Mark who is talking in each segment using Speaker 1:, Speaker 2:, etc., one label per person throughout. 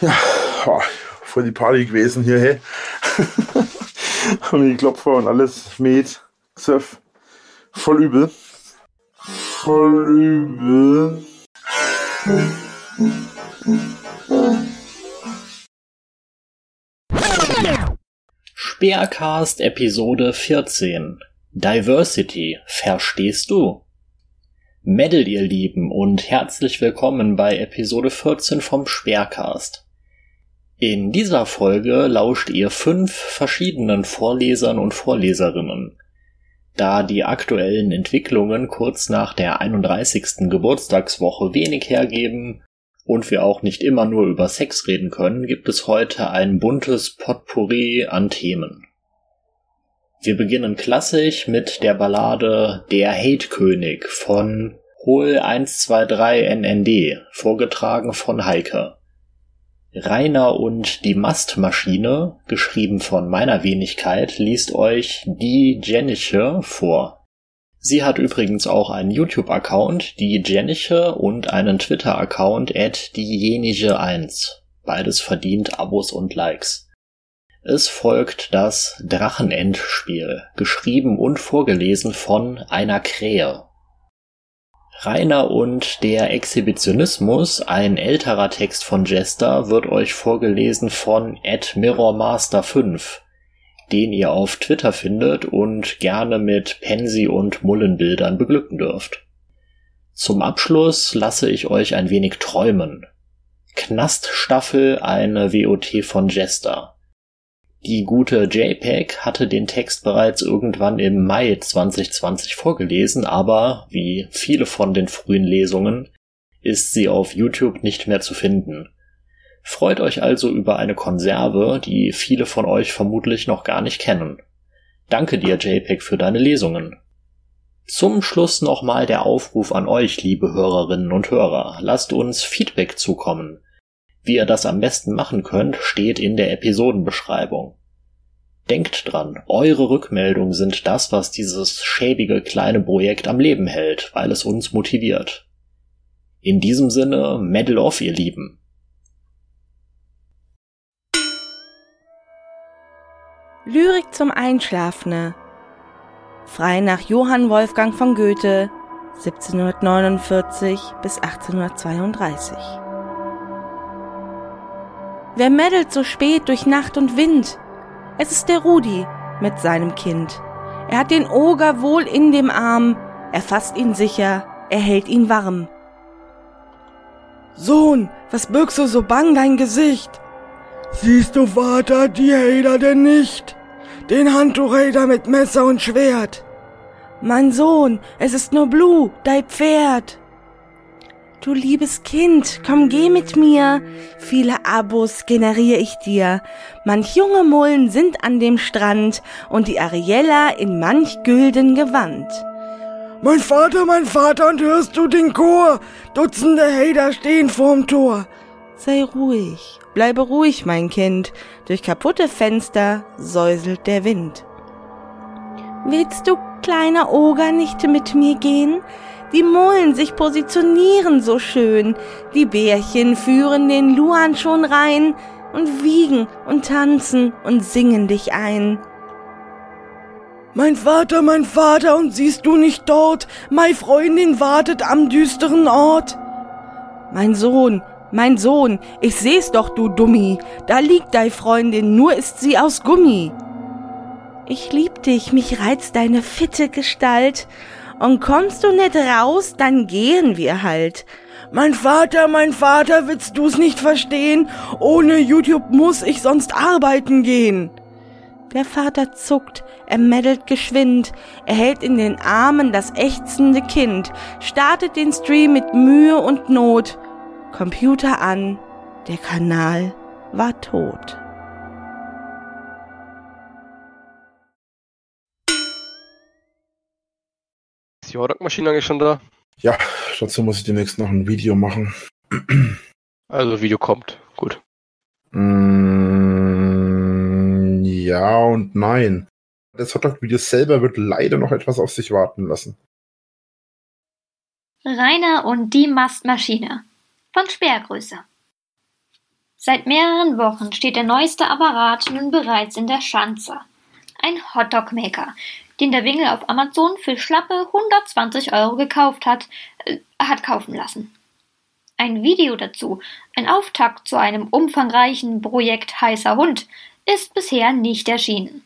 Speaker 1: Ja, voll die Party gewesen hier, hey. und die Klopfer und alles mit Surf. Voll übel. Voll übel.
Speaker 2: Speercast Episode 14 Diversity, verstehst du? Medal, ihr Lieben, und herzlich willkommen bei Episode 14 vom Speercast. In dieser Folge lauscht ihr fünf verschiedenen Vorlesern und Vorleserinnen. Da die aktuellen Entwicklungen kurz nach der 31. Geburtstagswoche wenig hergeben und wir auch nicht immer nur über Sex reden können, gibt es heute ein buntes Potpourri an Themen. Wir beginnen klassisch mit der Ballade Der Hate-König von Hol 123 NND, vorgetragen von Heike. Rainer und die Mastmaschine, geschrieben von meiner Wenigkeit, liest euch die Jeniche vor. Sie hat übrigens auch einen YouTube-Account, die Jeniche, und einen Twitter-Account at diejenige1. Beides verdient Abos und Likes. Es folgt das Drachenendspiel, geschrieben und vorgelesen von einer Krähe. Rainer und der Exhibitionismus, ein älterer Text von Jester, wird euch vorgelesen von Ed Mirrormaster 5, den ihr auf Twitter findet und gerne mit Pensi und Mullenbildern beglücken dürft. Zum Abschluss lasse ich euch ein wenig träumen. Knaststaffel, eine WOT von Jester. Die gute JPEG hatte den Text bereits irgendwann im Mai 2020 vorgelesen, aber wie viele von den frühen Lesungen ist sie auf YouTube nicht mehr zu finden. Freut euch also über eine Konserve, die viele von euch vermutlich noch gar nicht kennen. Danke dir, JPEG, für deine Lesungen. Zum Schluss nochmal der Aufruf an euch, liebe Hörerinnen und Hörer. Lasst uns Feedback zukommen. Wie ihr das am besten machen könnt, steht in der Episodenbeschreibung. Denkt dran, eure Rückmeldungen sind das, was dieses schäbige kleine Projekt am Leben hält, weil es uns motiviert. In diesem Sinne, Medal off, ihr Lieben.
Speaker 3: Lyrik zum Einschlafen. Frei nach Johann Wolfgang von Goethe, 1749 bis 1832. Wer meddelt so spät durch Nacht und Wind? Es ist der Rudi mit seinem Kind. Er hat den Oger wohl in dem Arm, er fasst ihn sicher, er hält ihn warm.
Speaker 4: Sohn, was birgst du so bang dein Gesicht? Siehst du, Vater, die Hader denn nicht? Den Handtuchräder mit Messer und Schwert.
Speaker 3: Mein Sohn, es ist nur Blue, dein Pferd. Du liebes Kind, komm geh mit mir. Viele Abos generiere ich dir. Manch junge Mullen sind an dem Strand und die Ariella in manch gülden Gewand.
Speaker 4: Mein Vater, mein Vater, und hörst du den Chor? Dutzende Hater stehen vorm Tor.
Speaker 3: Sei ruhig, bleibe ruhig, mein Kind. Durch kaputte Fenster säuselt der Wind. Willst du, kleiner Oger, nicht mit mir gehen? Die Mullen sich positionieren so schön, die Bärchen führen den Luan schon rein und wiegen und tanzen und singen dich ein.
Speaker 4: Mein Vater, mein Vater, und siehst du nicht dort, meine Freundin wartet am düsteren Ort?
Speaker 3: Mein Sohn, mein Sohn, ich seh's doch, du Dummi, da liegt dei Freundin, nur ist sie aus Gummi. Ich lieb dich, mich reizt deine fitte Gestalt, und kommst du nicht raus, dann gehen wir halt.
Speaker 4: Mein Vater, mein Vater, willst du's nicht verstehen? Ohne YouTube muss ich sonst arbeiten gehen.
Speaker 3: Der Vater zuckt, er meddelt geschwind, er hält in den Armen das ächzende Kind, startet den Stream mit Mühe und Not. Computer an, der Kanal war tot.
Speaker 5: Ist die Hotdog-Maschine eigentlich schon da?
Speaker 1: Ja, dazu muss ich demnächst noch ein Video machen.
Speaker 5: Also Video kommt, gut.
Speaker 1: Mm, ja und nein. Das Hotdog-Video selber wird leider noch etwas auf sich warten lassen.
Speaker 6: Rainer und die Mastmaschine von Sperrgröße. Seit mehreren Wochen steht der neueste Apparat nun bereits in der Schanze. Ein Hotdog-Maker, den der Wingel auf Amazon für schlappe 120 Euro gekauft hat, äh, hat kaufen lassen. Ein Video dazu, ein Auftakt zu einem umfangreichen Projekt Heißer Hund, ist bisher nicht erschienen.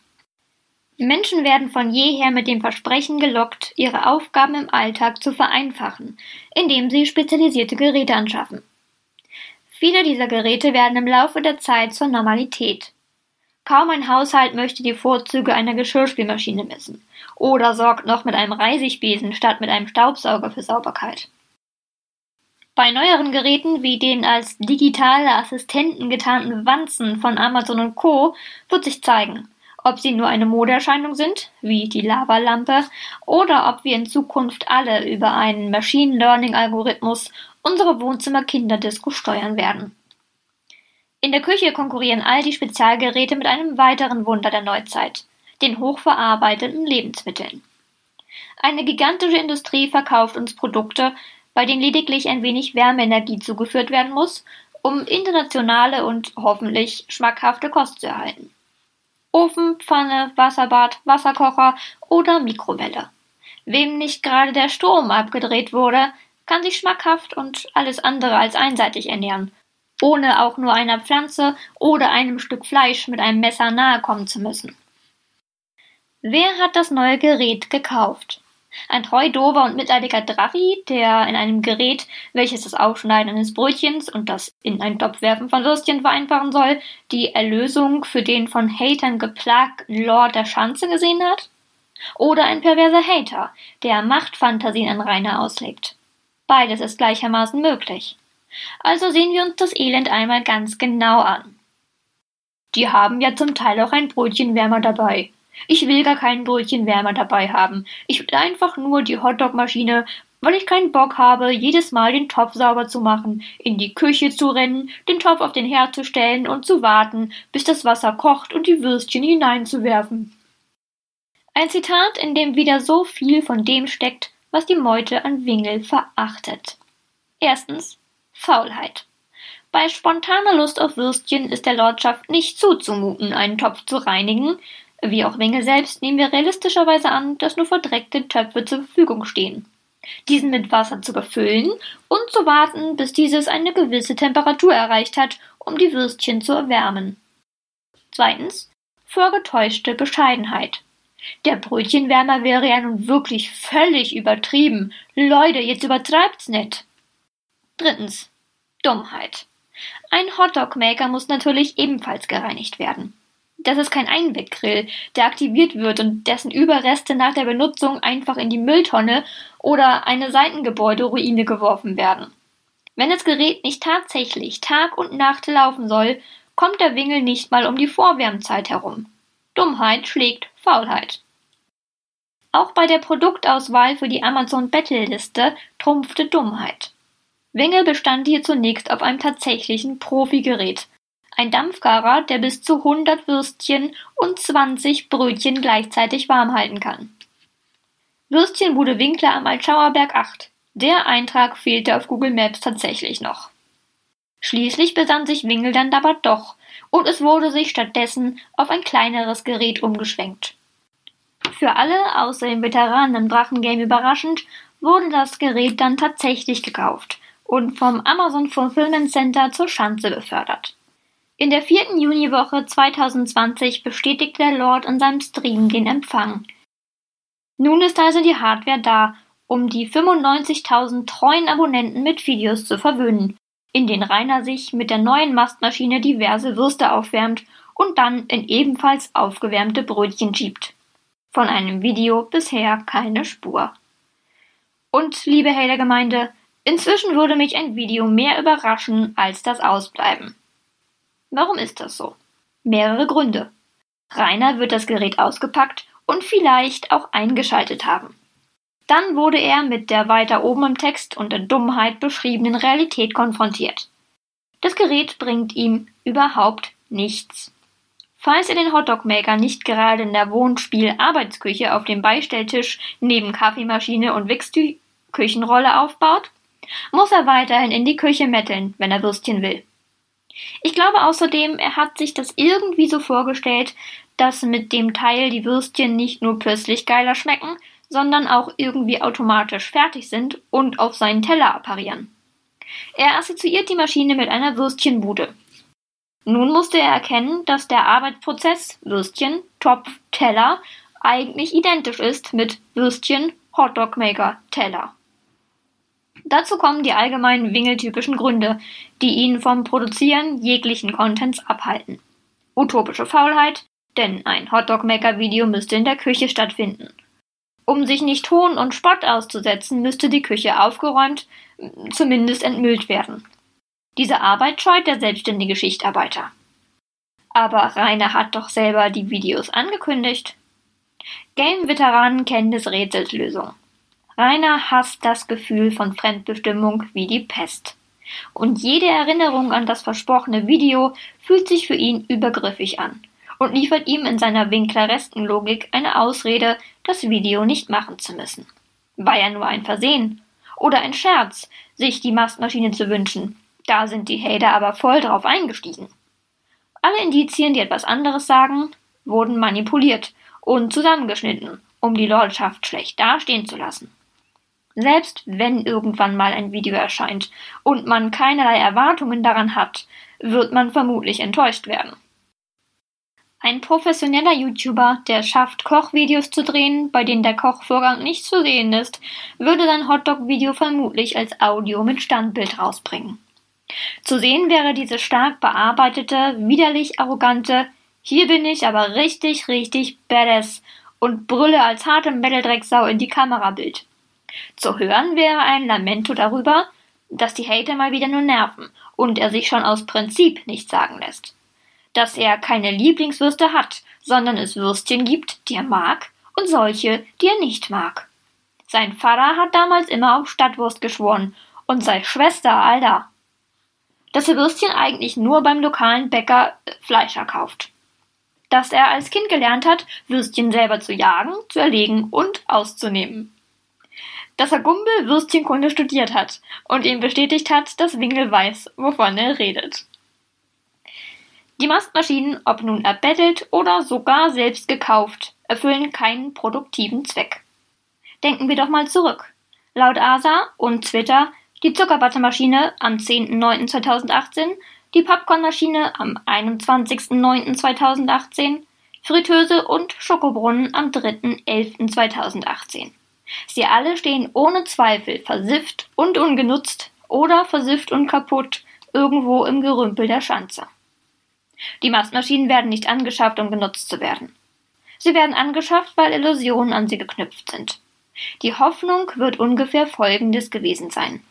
Speaker 6: Menschen werden von jeher mit dem Versprechen gelockt, ihre Aufgaben im Alltag zu vereinfachen, indem sie spezialisierte Geräte anschaffen. Viele dieser Geräte werden im Laufe der Zeit zur Normalität. Kaum ein Haushalt möchte die Vorzüge einer Geschirrspülmaschine missen oder sorgt noch mit einem Reisigbesen statt mit einem Staubsauger für Sauberkeit. Bei neueren Geräten wie den als digitale Assistenten getarnten Wanzen von Amazon und Co. wird sich zeigen, ob sie nur eine Modeerscheinung sind, wie die Lavalampe, oder ob wir in Zukunft alle über einen Machine Learning Algorithmus unsere Wohnzimmer-Kinderdisco steuern werden. In der Küche konkurrieren all die Spezialgeräte mit einem weiteren Wunder der Neuzeit, den hochverarbeiteten Lebensmitteln. Eine gigantische Industrie verkauft uns Produkte, bei denen lediglich ein wenig Wärmeenergie zugeführt werden muss, um internationale und hoffentlich schmackhafte Kost zu erhalten. Ofen, Pfanne, Wasserbad, Wasserkocher oder Mikrowelle. Wem nicht gerade der Strom abgedreht wurde, kann sich schmackhaft und alles andere als einseitig ernähren, ohne auch nur einer Pflanze oder einem Stück Fleisch mit einem Messer nahe kommen zu müssen. Wer hat das neue Gerät gekauft? Ein treu dover und mitleidiger Drachi, der in einem Gerät, welches das Aufschneiden eines Brötchens und das in einen Topf werfen von Würstchen vereinfachen soll, die Erlösung für den von Hatern geplagten Lord der Schanze gesehen hat? Oder ein perverser Hater, der Machtfantasien an Rainer auslegt? Beides ist gleichermaßen möglich. Also sehen wir uns das Elend einmal ganz genau an. Die haben ja zum Teil auch ein Brötchenwärmer dabei, ich will gar keinen Brötchenwärmer dabei haben. Ich will einfach nur die Hotdogmaschine, weil ich keinen Bock habe, jedes Mal den Topf sauber zu machen, in die Küche zu rennen, den Topf auf den Herd zu stellen und zu warten, bis das Wasser kocht und die Würstchen hineinzuwerfen. Ein Zitat, in dem wieder so viel von dem steckt, was die Meute an Wingel verachtet. Erstens Faulheit. Bei spontaner Lust auf Würstchen ist der Lordschaft nicht zuzumuten, einen Topf zu reinigen, wie auch Winge selbst nehmen wir realistischerweise an, dass nur verdreckte Töpfe zur Verfügung stehen. Diesen mit Wasser zu befüllen und zu warten, bis dieses eine gewisse Temperatur erreicht hat, um die Würstchen zu erwärmen. Zweitens, vorgetäuschte Bescheidenheit. Der Brötchenwärmer wäre ja nun wirklich völlig übertrieben. Leute, jetzt übertreibt's nicht. Drittens, Dummheit. Ein Hotdog-Maker muss natürlich ebenfalls gereinigt werden. Das ist kein Einweggrill, der aktiviert wird und dessen Überreste nach der Benutzung einfach in die Mülltonne oder eine Seitengebäuderuine geworfen werden. Wenn das Gerät nicht tatsächlich Tag und Nacht laufen soll, kommt der Wingel nicht mal um die Vorwärmzeit herum. Dummheit schlägt Faulheit. Auch bei der Produktauswahl für die Amazon Battle Liste trumpfte Dummheit. Wingel bestand hier zunächst auf einem tatsächlichen Profigerät, ein Dampfgarer, der bis zu 100 Würstchen und 20 Brötchen gleichzeitig warm halten kann. Würstchenbude Winkler am Altschauerberg 8. Der Eintrag fehlte auf Google Maps tatsächlich noch. Schließlich besann sich Wingel dann aber doch, und es wurde sich stattdessen auf ein kleineres Gerät umgeschwenkt. Für alle, außer den Veteranen im Drachengame überraschend, wurde das Gerät dann tatsächlich gekauft und vom Amazon Fulfillment Center zur Schanze befördert. In der vierten Juniwoche 2020 bestätigte der Lord in seinem Stream den Empfang. Nun ist also die Hardware da, um die 95.000 treuen Abonnenten mit Videos zu verwöhnen, in denen Rainer sich mit der neuen Mastmaschine diverse Würste aufwärmt und dann in ebenfalls aufgewärmte Brötchen schiebt. Von einem Video bisher keine Spur. Und, liebe Hater-Gemeinde, inzwischen würde mich ein Video mehr überraschen als das Ausbleiben. Warum ist das so? Mehrere Gründe. Rainer wird das Gerät ausgepackt und vielleicht auch eingeschaltet haben. Dann wurde er mit der weiter oben im Text unter Dummheit beschriebenen Realität konfrontiert. Das Gerät bringt ihm überhaupt nichts. Falls er den Hotdog-Maker nicht gerade in der Wohnspiel-Arbeitsküche auf dem Beistelltisch neben Kaffeemaschine und Wichsküchenrolle aufbaut, muss er weiterhin in die Küche metteln, wenn er Würstchen will. Ich glaube außerdem, er hat sich das irgendwie so vorgestellt, dass mit dem Teil die Würstchen nicht nur plötzlich geiler schmecken, sondern auch irgendwie automatisch fertig sind und auf seinen Teller apparieren. Er assoziiert die Maschine mit einer Würstchenbude. Nun musste er erkennen, dass der Arbeitsprozess Würstchen, Topf, Teller eigentlich identisch ist mit Würstchen, Hotdogmaker, Teller. Dazu kommen die allgemeinen wingeltypischen Gründe, die ihn vom Produzieren jeglichen Contents abhalten. Utopische Faulheit, denn ein Hotdog-Maker-Video müsste in der Küche stattfinden. Um sich nicht Hohn und Spott auszusetzen, müsste die Küche aufgeräumt, zumindest entmüllt werden. Diese Arbeit scheut der selbstständige Schichtarbeiter. Aber Rainer hat doch selber die Videos angekündigt. Game-Veteranen kennen des Rätsels Lösung. Rainer hasst das Gefühl von Fremdbestimmung wie die Pest. Und jede Erinnerung an das versprochene Video fühlt sich für ihn übergriffig an und liefert ihm in seiner winkleresken Logik eine Ausrede, das Video nicht machen zu müssen. War ja nur ein Versehen. Oder ein Scherz, sich die Mastmaschine zu wünschen. Da sind die Hater aber voll drauf eingestiegen. Alle Indizien, die etwas anderes sagen, wurden manipuliert und zusammengeschnitten, um die Lordschaft schlecht dastehen zu lassen. Selbst wenn irgendwann mal ein Video erscheint und man keinerlei Erwartungen daran hat, wird man vermutlich enttäuscht werden. Ein professioneller YouTuber, der schafft, Kochvideos zu drehen, bei denen der Kochvorgang nicht zu sehen ist, würde sein Hotdog-Video vermutlich als Audio mit Standbild rausbringen. Zu sehen wäre diese stark bearbeitete, widerlich arrogante Hier bin ich aber richtig, richtig badass und brülle als harte Metal-Drecksau in die Kamerabild. Zu hören wäre ein Lamento darüber, dass die Hater mal wieder nur nerven und er sich schon aus Prinzip nichts sagen lässt dass er keine Lieblingswürste hat, sondern es Würstchen gibt, die er mag, und solche, die er nicht mag. Sein Vater hat damals immer auf Stadtwurst geschworen und seine Schwester, Alter. Dass er Würstchen eigentlich nur beim lokalen Bäcker äh, Fleischer kauft. Dass er als Kind gelernt hat, Würstchen selber zu jagen, zu erlegen und auszunehmen. Dass er Gumbel Würstchenkunde studiert hat und ihm bestätigt hat, dass Wingel weiß, wovon er redet. Die Mastmaschinen, ob nun erbettelt oder sogar selbst gekauft, erfüllen keinen produktiven Zweck. Denken wir doch mal zurück. Laut ASA und Twitter die Zuckerbuttermaschine am 10.09.2018, die Popcornmaschine am 21.09.2018, Fritteuse und Schokobrunnen am 3.11.2018. Sie alle stehen ohne Zweifel versifft und ungenutzt oder versifft und kaputt irgendwo im Gerümpel der Schanze. Die Mastmaschinen werden nicht angeschafft, um genutzt zu werden. Sie werden angeschafft, weil Illusionen an sie geknüpft sind. Die Hoffnung wird ungefähr folgendes gewesen sein.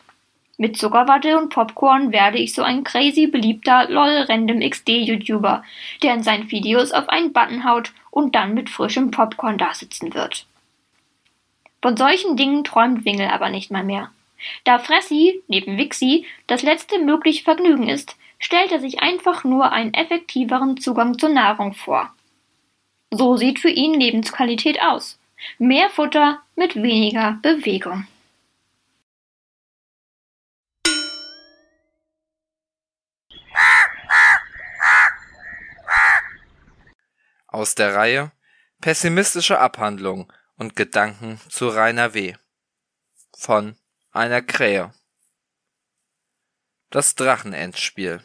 Speaker 6: Mit Zuckerwatte und Popcorn werde ich so ein crazy beliebter LOL Random XD YouTuber, der in seinen Videos auf einen Button haut und dann mit frischem Popcorn dasitzen wird. Von solchen Dingen träumt Wingel aber nicht mal mehr. Da Fressi, neben Wixi, das letzte mögliche Vergnügen ist, stellt er sich einfach nur einen effektiveren Zugang zur Nahrung vor. So sieht für ihn Lebensqualität aus. Mehr Futter mit weniger Bewegung.
Speaker 7: Aus der Reihe Pessimistische Abhandlung und Gedanken zu Rainer W. von einer Krähe. Das Drachenendspiel.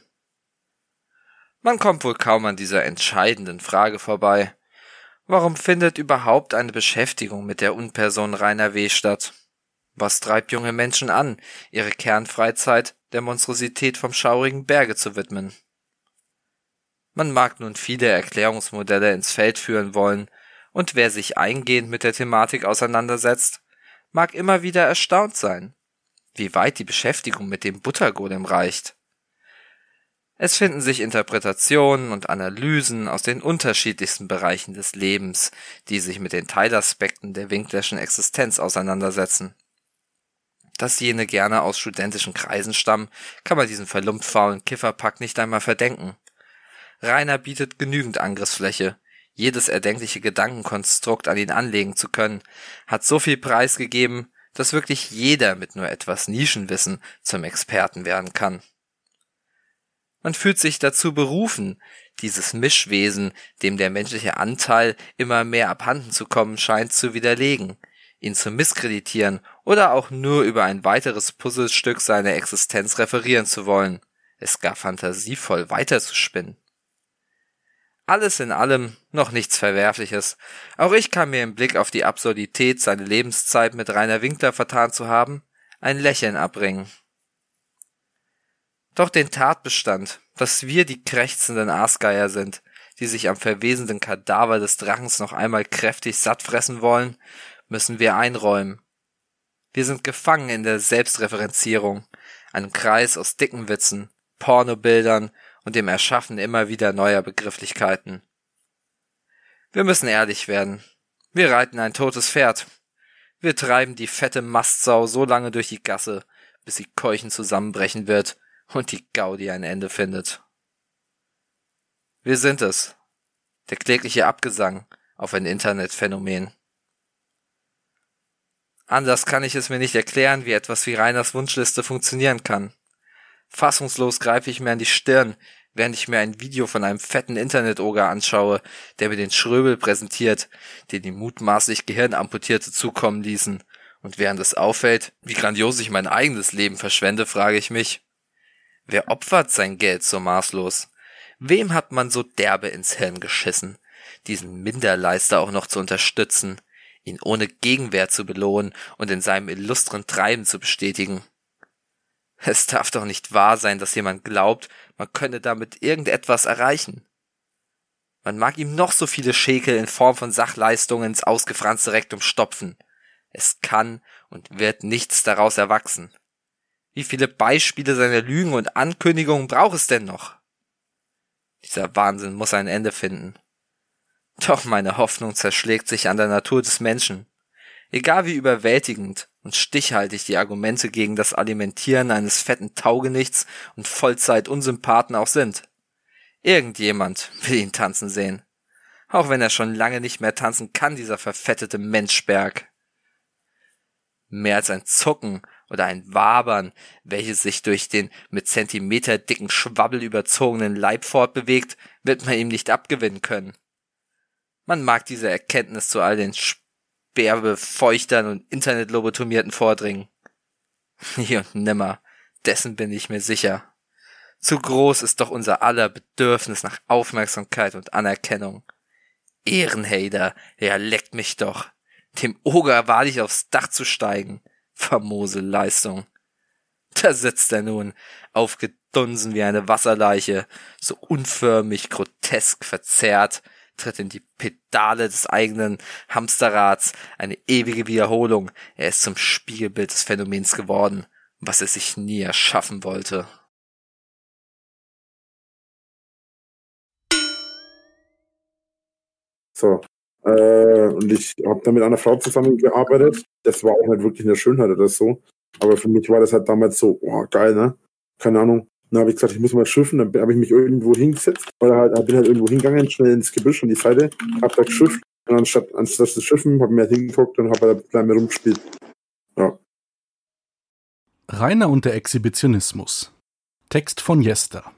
Speaker 7: Man kommt wohl kaum an dieser entscheidenden Frage vorbei. Warum findet überhaupt eine Beschäftigung mit der Unperson Rainer W. statt? Was treibt junge Menschen an, ihre Kernfreizeit der Monstrosität vom schaurigen Berge zu widmen? Man mag nun viele Erklärungsmodelle ins Feld führen wollen, und wer sich eingehend mit der Thematik auseinandersetzt, mag immer wieder erstaunt sein, wie weit die Beschäftigung mit dem Buttergolem reicht. Es finden sich Interpretationen und Analysen aus den unterschiedlichsten Bereichen des Lebens, die sich mit den Teilaspekten der Winklerschen Existenz auseinandersetzen. Dass jene gerne aus studentischen Kreisen stammen, kann man diesen verlumptfaulen Kifferpack nicht einmal verdenken. Rainer bietet genügend Angriffsfläche, jedes erdenkliche Gedankenkonstrukt an ihn anlegen zu können, hat so viel preisgegeben, dass wirklich jeder mit nur etwas Nischenwissen zum Experten werden kann. Man fühlt sich dazu berufen, dieses Mischwesen, dem der menschliche Anteil immer mehr abhanden zu kommen scheint, zu widerlegen, ihn zu misskreditieren oder auch nur über ein weiteres Puzzlestück seiner Existenz referieren zu wollen, es gar fantasievoll weiterzuspinnen. Alles in allem noch nichts Verwerfliches. Auch ich kann mir im Blick auf die Absurdität, seine Lebenszeit mit Rainer Winkler vertan zu haben, ein Lächeln abbringen. Doch den Tatbestand, dass wir die krächzenden Aasgeier sind, die sich am verwesenden Kadaver des Drachens noch einmal kräftig satt fressen wollen, müssen wir einräumen. Wir sind gefangen in der Selbstreferenzierung, einem Kreis aus dicken Witzen, Pornobildern und dem Erschaffen immer wieder neuer Begrifflichkeiten. Wir müssen ehrlich werden. Wir reiten ein totes Pferd. Wir treiben die fette Mastsau so lange durch die Gasse, bis sie keuchend zusammenbrechen wird und die Gaudi ein Ende findet. Wir sind es. Der klägliche Abgesang auf ein Internetphänomen. Anders kann ich es mir nicht erklären, wie etwas wie Reiners Wunschliste funktionieren kann. Fassungslos greife ich mir an die Stirn, während ich mir ein Video von einem fetten Internetoger anschaue, der mir den Schröbel präsentiert, den die mutmaßlich Gehirnamputierte zukommen ließen. Und während es auffällt, wie grandios ich mein eigenes Leben verschwende, frage ich mich, wer opfert sein Geld so maßlos? Wem hat man so derbe ins Hirn geschissen, diesen Minderleister auch noch zu unterstützen, ihn ohne Gegenwehr zu belohnen und in seinem illustren Treiben zu bestätigen? Es darf doch nicht wahr sein, dass jemand glaubt, man könne damit irgendetwas erreichen. Man mag ihm noch so viele Schäkel in Form von Sachleistungen ins ausgefranste Rektum stopfen. Es kann und wird nichts daraus erwachsen. Wie viele Beispiele seiner Lügen und Ankündigungen braucht es denn noch? Dieser Wahnsinn muss ein Ende finden. Doch meine Hoffnung zerschlägt sich an der Natur des Menschen. Egal wie überwältigend und stichhaltig die Argumente gegen das Alimentieren eines fetten Taugenichts und Vollzeit-Unsympathen auch sind. Irgendjemand will ihn tanzen sehen. Auch wenn er schon lange nicht mehr tanzen kann, dieser verfettete Menschberg. Mehr als ein Zucken oder ein Wabern, welches sich durch den mit Zentimeter dicken Schwabbel überzogenen Leib fortbewegt, wird man ihm nicht abgewinnen können. Man mag diese Erkenntnis zu all den Bärbefeuchtern und Internetlobotomierten vordringen. Nie und nimmer, dessen bin ich mir sicher. Zu groß ist doch unser aller Bedürfnis nach Aufmerksamkeit und Anerkennung. Ehrenhader, er leckt mich doch. Dem Oger wahrlich aufs Dach zu steigen. Famose Leistung. Da sitzt er nun, aufgedunsen wie eine Wasserleiche, so unförmig, grotesk verzerrt, tritt in die Pedale des eigenen Hamsterrads, eine ewige Wiederholung. Er ist zum Spiegelbild des Phänomens geworden, was er sich nie erschaffen wollte.
Speaker 1: So. Äh, und ich habe dann mit einer Frau zusammengearbeitet. Das war auch nicht wirklich eine Schönheit oder so. Aber für mich war das halt damals so, oh, geil, ne? Keine Ahnung. Dann habe ich gesagt, ich muss mal schiffen. Dann habe ich mich irgendwo hingesetzt, weil halt, bin halt irgendwo hingegangen, schnell ins Gebüsch an die Seite, habe da geschifft und anstatt, anstatt zu schiffen, habe mir halt hingeguckt und habe halt klein rumgespielt. Ja.
Speaker 8: Rainer und der Exhibitionismus. Text von Jester.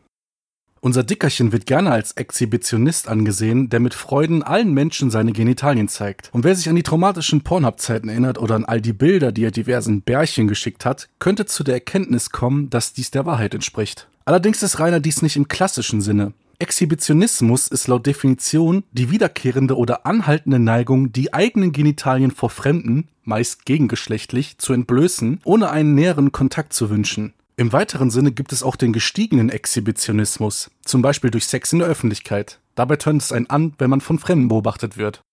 Speaker 8: Unser Dickerchen wird gerne als Exhibitionist angesehen, der mit Freuden allen Menschen seine Genitalien zeigt. Und wer sich an die traumatischen Pornhub-Zeiten erinnert oder an all die Bilder, die er diversen Bärchen geschickt hat, könnte zu der Erkenntnis kommen, dass dies der Wahrheit entspricht. Allerdings ist Rainer dies nicht im klassischen Sinne. Exhibitionismus ist laut Definition die wiederkehrende oder anhaltende Neigung, die eigenen Genitalien vor Fremden, meist gegengeschlechtlich, zu entblößen, ohne einen näheren Kontakt zu wünschen. Im weiteren Sinne gibt es auch den gestiegenen Exhibitionismus, zum Beispiel durch Sex in der Öffentlichkeit. Dabei tönt es einen an, wenn man von Fremden beobachtet wird.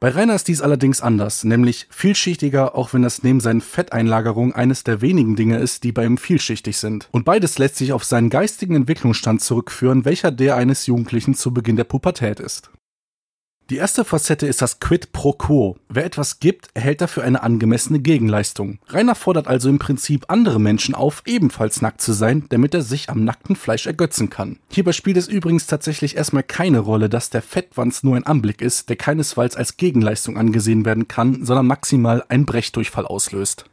Speaker 8: Bei Rainer ist dies allerdings anders, nämlich vielschichtiger, auch wenn das neben seinen Fetteinlagerungen eines der wenigen Dinge ist, die bei ihm vielschichtig sind. Und beides lässt sich auf seinen geistigen Entwicklungsstand zurückführen, welcher der eines Jugendlichen zu Beginn der Pubertät ist. Die erste Facette ist das Quid pro quo. Wer etwas gibt, erhält dafür eine angemessene Gegenleistung. Rainer fordert also im Prinzip andere Menschen auf, ebenfalls nackt zu sein, damit er sich am nackten Fleisch ergötzen kann. Hierbei spielt es übrigens tatsächlich erstmal keine Rolle, dass der Fettwanz nur ein Anblick ist, der keinesfalls als Gegenleistung angesehen werden kann, sondern maximal ein Brechdurchfall auslöst.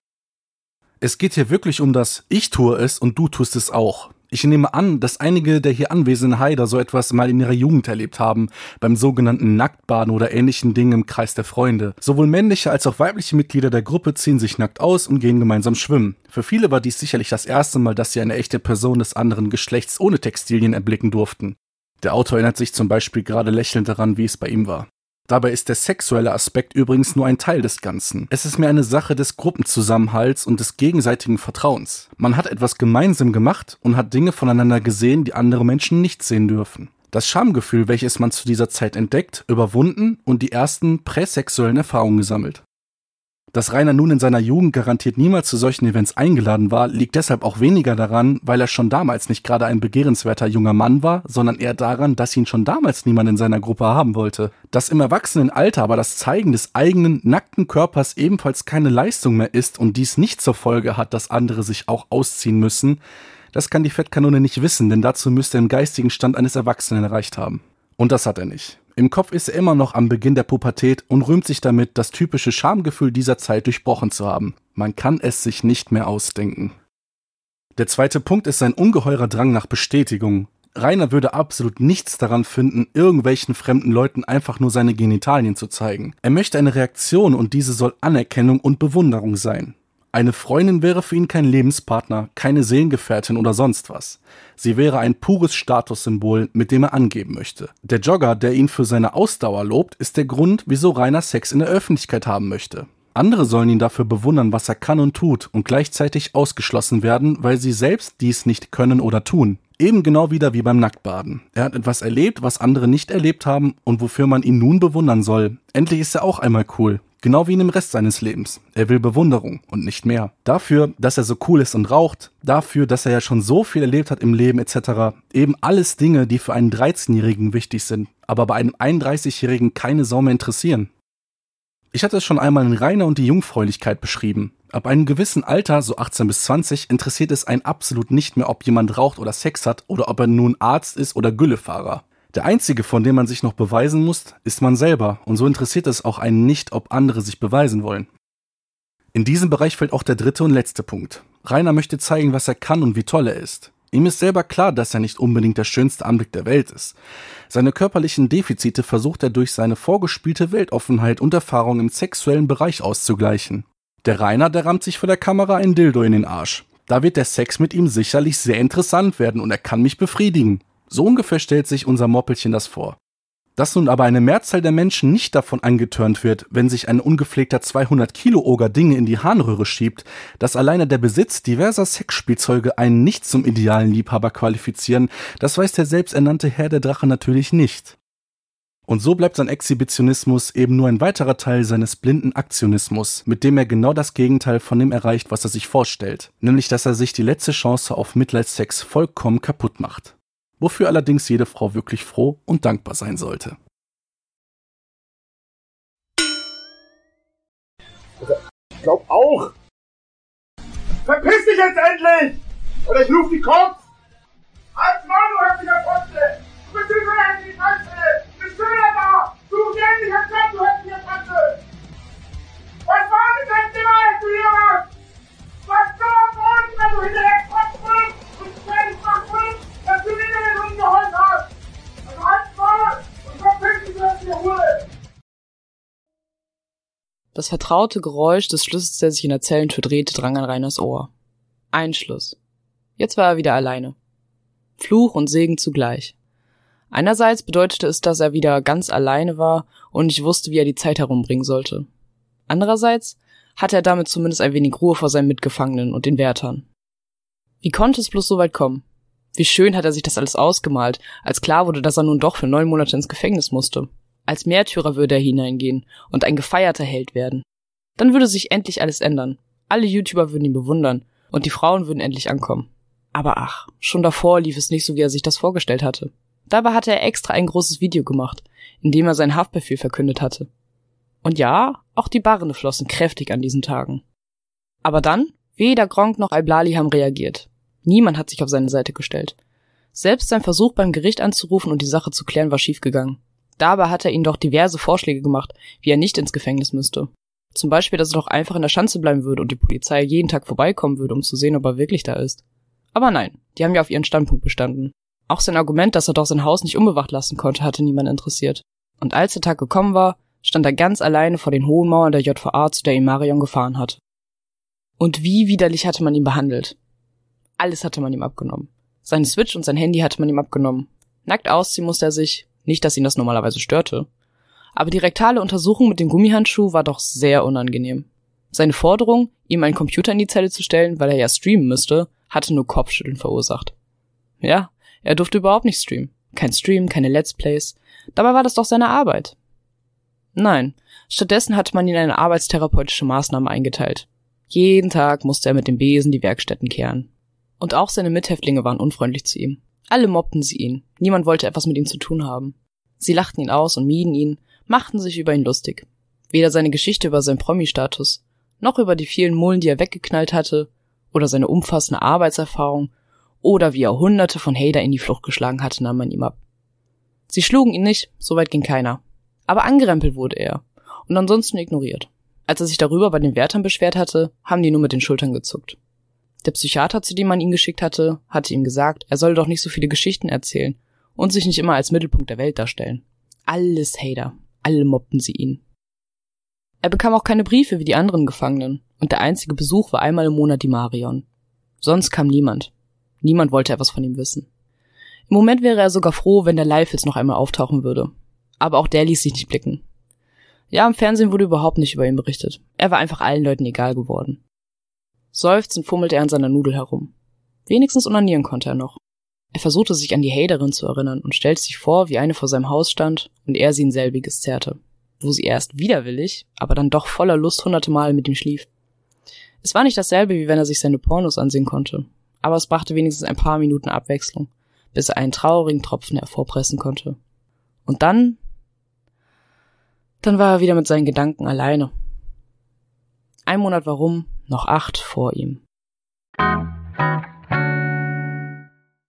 Speaker 8: Es geht hier wirklich um das Ich tue es und du tust es auch. Ich nehme an, dass einige der hier anwesenden Haider so etwas mal in ihrer Jugend erlebt haben, beim sogenannten Nacktbaden oder ähnlichen Dingen im Kreis der Freunde. Sowohl männliche als auch weibliche Mitglieder der Gruppe ziehen sich nackt aus und gehen gemeinsam schwimmen. Für viele war dies sicherlich das erste Mal, dass sie eine echte Person des anderen Geschlechts ohne Textilien erblicken durften. Der Autor erinnert sich zum Beispiel gerade lächelnd daran, wie es bei ihm war. Dabei ist der sexuelle Aspekt übrigens nur ein Teil des Ganzen. Es ist mehr eine Sache des Gruppenzusammenhalts und des gegenseitigen Vertrauens. Man hat etwas gemeinsam gemacht und hat Dinge voneinander gesehen, die andere Menschen nicht sehen dürfen. Das Schamgefühl, welches man zu dieser Zeit entdeckt, überwunden und die ersten präsexuellen Erfahrungen gesammelt. Dass Rainer nun in seiner Jugend garantiert niemals zu solchen Events eingeladen war, liegt deshalb auch weniger daran, weil er schon damals nicht gerade ein begehrenswerter junger Mann war, sondern eher daran, dass ihn schon damals niemand in seiner Gruppe haben wollte. Dass im Erwachsenenalter aber das Zeigen des eigenen nackten Körpers ebenfalls keine Leistung mehr ist und dies nicht zur Folge hat, dass andere sich auch ausziehen müssen, das kann die Fettkanone nicht wissen, denn dazu müsste er im geistigen Stand eines Erwachsenen erreicht haben. Und das hat er nicht. Im Kopf ist er immer noch am Beginn der Pubertät und rühmt sich damit, das typische Schamgefühl dieser Zeit durchbrochen zu haben. Man kann es sich nicht mehr ausdenken. Der zweite Punkt ist sein ungeheurer Drang nach Bestätigung. Rainer würde absolut nichts daran finden, irgendwelchen fremden Leuten einfach nur seine Genitalien zu zeigen. Er möchte eine Reaktion und diese soll Anerkennung und Bewunderung sein. Eine Freundin wäre für ihn kein Lebenspartner, keine Seelengefährtin oder sonst was. Sie wäre ein pures Statussymbol, mit dem er angeben möchte. Der Jogger, der ihn für seine Ausdauer lobt, ist der Grund, wieso Rainer Sex in der Öffentlichkeit haben möchte. Andere sollen ihn dafür bewundern, was er kann und tut und gleichzeitig ausgeschlossen werden, weil sie selbst dies nicht können oder tun. Eben genau wieder wie beim Nacktbaden. Er hat etwas erlebt, was andere nicht erlebt haben und wofür man ihn nun bewundern soll. Endlich ist er auch einmal cool. Genau wie in dem Rest seines Lebens. Er will Bewunderung und nicht mehr. Dafür, dass er so cool ist und raucht, dafür, dass er ja schon so viel erlebt hat im Leben etc. Eben alles Dinge, die für einen 13-Jährigen wichtig sind, aber bei einem 31-Jährigen keine Sau mehr interessieren. Ich hatte es schon einmal in Rainer und die Jungfräulichkeit beschrieben. Ab einem gewissen Alter, so 18 bis 20, interessiert es einen absolut nicht mehr, ob jemand raucht oder Sex hat oder ob er nun Arzt ist oder Güllefahrer. Der einzige, von dem man sich noch beweisen muss, ist man selber, und so interessiert es auch einen nicht, ob andere sich beweisen wollen. In diesem Bereich fällt auch der dritte und letzte Punkt. Rainer möchte zeigen, was er kann und wie toll er ist. Ihm ist selber klar, dass er nicht unbedingt der schönste Anblick der Welt ist. Seine körperlichen Defizite versucht er durch seine vorgespielte Weltoffenheit und Erfahrung im sexuellen Bereich auszugleichen. Der Rainer, der rammt sich vor der Kamera ein Dildo in den Arsch. Da wird der Sex mit ihm sicherlich sehr interessant werden und er kann mich befriedigen. So ungefähr stellt sich unser Moppelchen das vor. Dass nun aber eine Mehrzahl der Menschen nicht davon angetörnt wird, wenn sich ein ungepflegter 200 Kilo Oger Dinge in die Harnröhre schiebt, dass alleine der Besitz diverser Sexspielzeuge einen nicht zum idealen Liebhaber qualifizieren, das weiß der selbsternannte Herr der Drache natürlich nicht. Und so bleibt sein Exhibitionismus eben nur ein weiterer Teil seines blinden Aktionismus, mit dem er genau das Gegenteil von dem erreicht, was er sich vorstellt, nämlich dass er sich die letzte Chance auf Mitleidssex vollkommen kaputt macht wofür allerdings jede Frau wirklich froh und dankbar sein sollte.
Speaker 1: Ich glaub auch. Verpiss dich jetzt endlich! Oder ich ruf die Cops! Als Mann, du hast mich Apostel! Du bist überall in die! Bist du wieder da? Du als Mann, du hast mich Apostel! Was war das letzte Mal, als du hier warst? Was so am Boden, wenn du hinterher Kopf bist und ständig machst,
Speaker 9: Das vertraute Geräusch des Schlüssels, der sich in der Zellentür drehte, drang an Reiners Ohr. Einschluss. Jetzt war er wieder alleine. Fluch und Segen zugleich. Einerseits bedeutete es, dass er wieder ganz alleine war und nicht wusste, wie er die Zeit herumbringen sollte. Andererseits hatte er damit zumindest ein wenig Ruhe vor seinen Mitgefangenen und den Wärtern. Wie konnte es bloß so weit kommen? Wie schön hat er sich das alles ausgemalt, als klar wurde, dass er nun doch für neun Monate ins Gefängnis musste. Als Märtyrer würde er hineingehen und ein gefeierter Held werden. Dann würde sich endlich alles ändern. Alle YouTuber würden ihn bewundern und die Frauen würden endlich ankommen. Aber ach, schon davor lief es nicht so, wie er sich das vorgestellt hatte. Dabei hatte er extra ein großes Video gemacht, in dem er seinen Haftbefehl verkündet hatte. Und ja, auch die Barren flossen kräftig an diesen Tagen. Aber dann, weder Gronk noch Alblali haben reagiert. Niemand hat sich auf seine Seite gestellt. Selbst sein Versuch beim Gericht anzurufen und die Sache zu klären war schiefgegangen. Dabei hat er ihnen doch diverse Vorschläge gemacht, wie er nicht ins Gefängnis müsste. Zum Beispiel, dass er doch einfach in der Schanze bleiben würde und die Polizei jeden Tag vorbeikommen würde, um zu sehen, ob er wirklich da ist. Aber nein, die haben ja auf ihren Standpunkt bestanden. Auch sein Argument, dass er doch sein Haus nicht unbewacht lassen konnte, hatte niemand interessiert. Und als der Tag gekommen war, stand er ganz alleine vor den hohen Mauern der JVA, zu der ihn Marion gefahren hat. Und wie widerlich hatte man ihn behandelt. Alles hatte man ihm abgenommen. Seine Switch und sein Handy hatte man ihm abgenommen. Nackt ausziehen musste er sich, nicht, dass ihn das normalerweise störte. Aber die rektale Untersuchung mit dem Gummihandschuh war doch sehr unangenehm. Seine Forderung, ihm einen Computer in die Zelle zu stellen, weil er ja streamen müsste, hatte nur Kopfschütteln verursacht. Ja, er durfte überhaupt nicht streamen. Kein Stream, keine Let's Plays. Dabei war das doch seine Arbeit. Nein, stattdessen hatte man ihn eine arbeitstherapeutische Maßnahme eingeteilt. Jeden Tag musste er mit dem Besen die Werkstätten kehren. Und auch seine Mithäftlinge waren unfreundlich zu ihm. Alle mobbten sie ihn. Niemand wollte etwas mit ihm zu tun haben. Sie lachten ihn aus und mieden ihn, machten sich über ihn lustig. Weder seine Geschichte über seinen Promi-Status, noch über die vielen Mullen, die er weggeknallt hatte, oder seine umfassende Arbeitserfahrung, oder wie er hunderte von Hater in die Flucht geschlagen hatte, nahm man ihm ab. Sie schlugen ihn nicht, soweit ging keiner. Aber angerempelt wurde er und ansonsten ignoriert. Als er sich darüber bei den Wärtern beschwert hatte, haben die nur mit den Schultern gezuckt. Der Psychiater, zu dem man ihn geschickt hatte, hatte ihm gesagt, er solle doch nicht so viele Geschichten erzählen und sich nicht immer als Mittelpunkt der Welt darstellen. Alles Hater, alle mobbten sie ihn. Er bekam auch keine Briefe wie die anderen Gefangenen, und der einzige Besuch war einmal im Monat die Marion. Sonst kam niemand. Niemand wollte etwas von ihm wissen. Im Moment wäre er sogar froh, wenn der Live jetzt noch einmal auftauchen würde. Aber auch der ließ sich nicht blicken. Ja, im Fernsehen wurde überhaupt nicht über ihn berichtet. Er war einfach allen Leuten egal geworden. Seufzend fummelte er an seiner Nudel herum. Wenigstens unanieren konnte er noch. Er versuchte sich an die Haterin zu erinnern und stellte sich vor, wie eine vor seinem Haus stand und er sie in selbiges zerrte, wo sie erst widerwillig, aber dann doch voller Lust hunderte Mal mit ihm schlief. Es war nicht dasselbe, wie wenn er sich seine Pornos ansehen konnte, aber es brachte wenigstens ein paar Minuten Abwechslung, bis er einen traurigen Tropfen hervorpressen konnte. Und dann, dann war er wieder mit seinen Gedanken alleine. Ein Monat warum, noch acht vor ihm.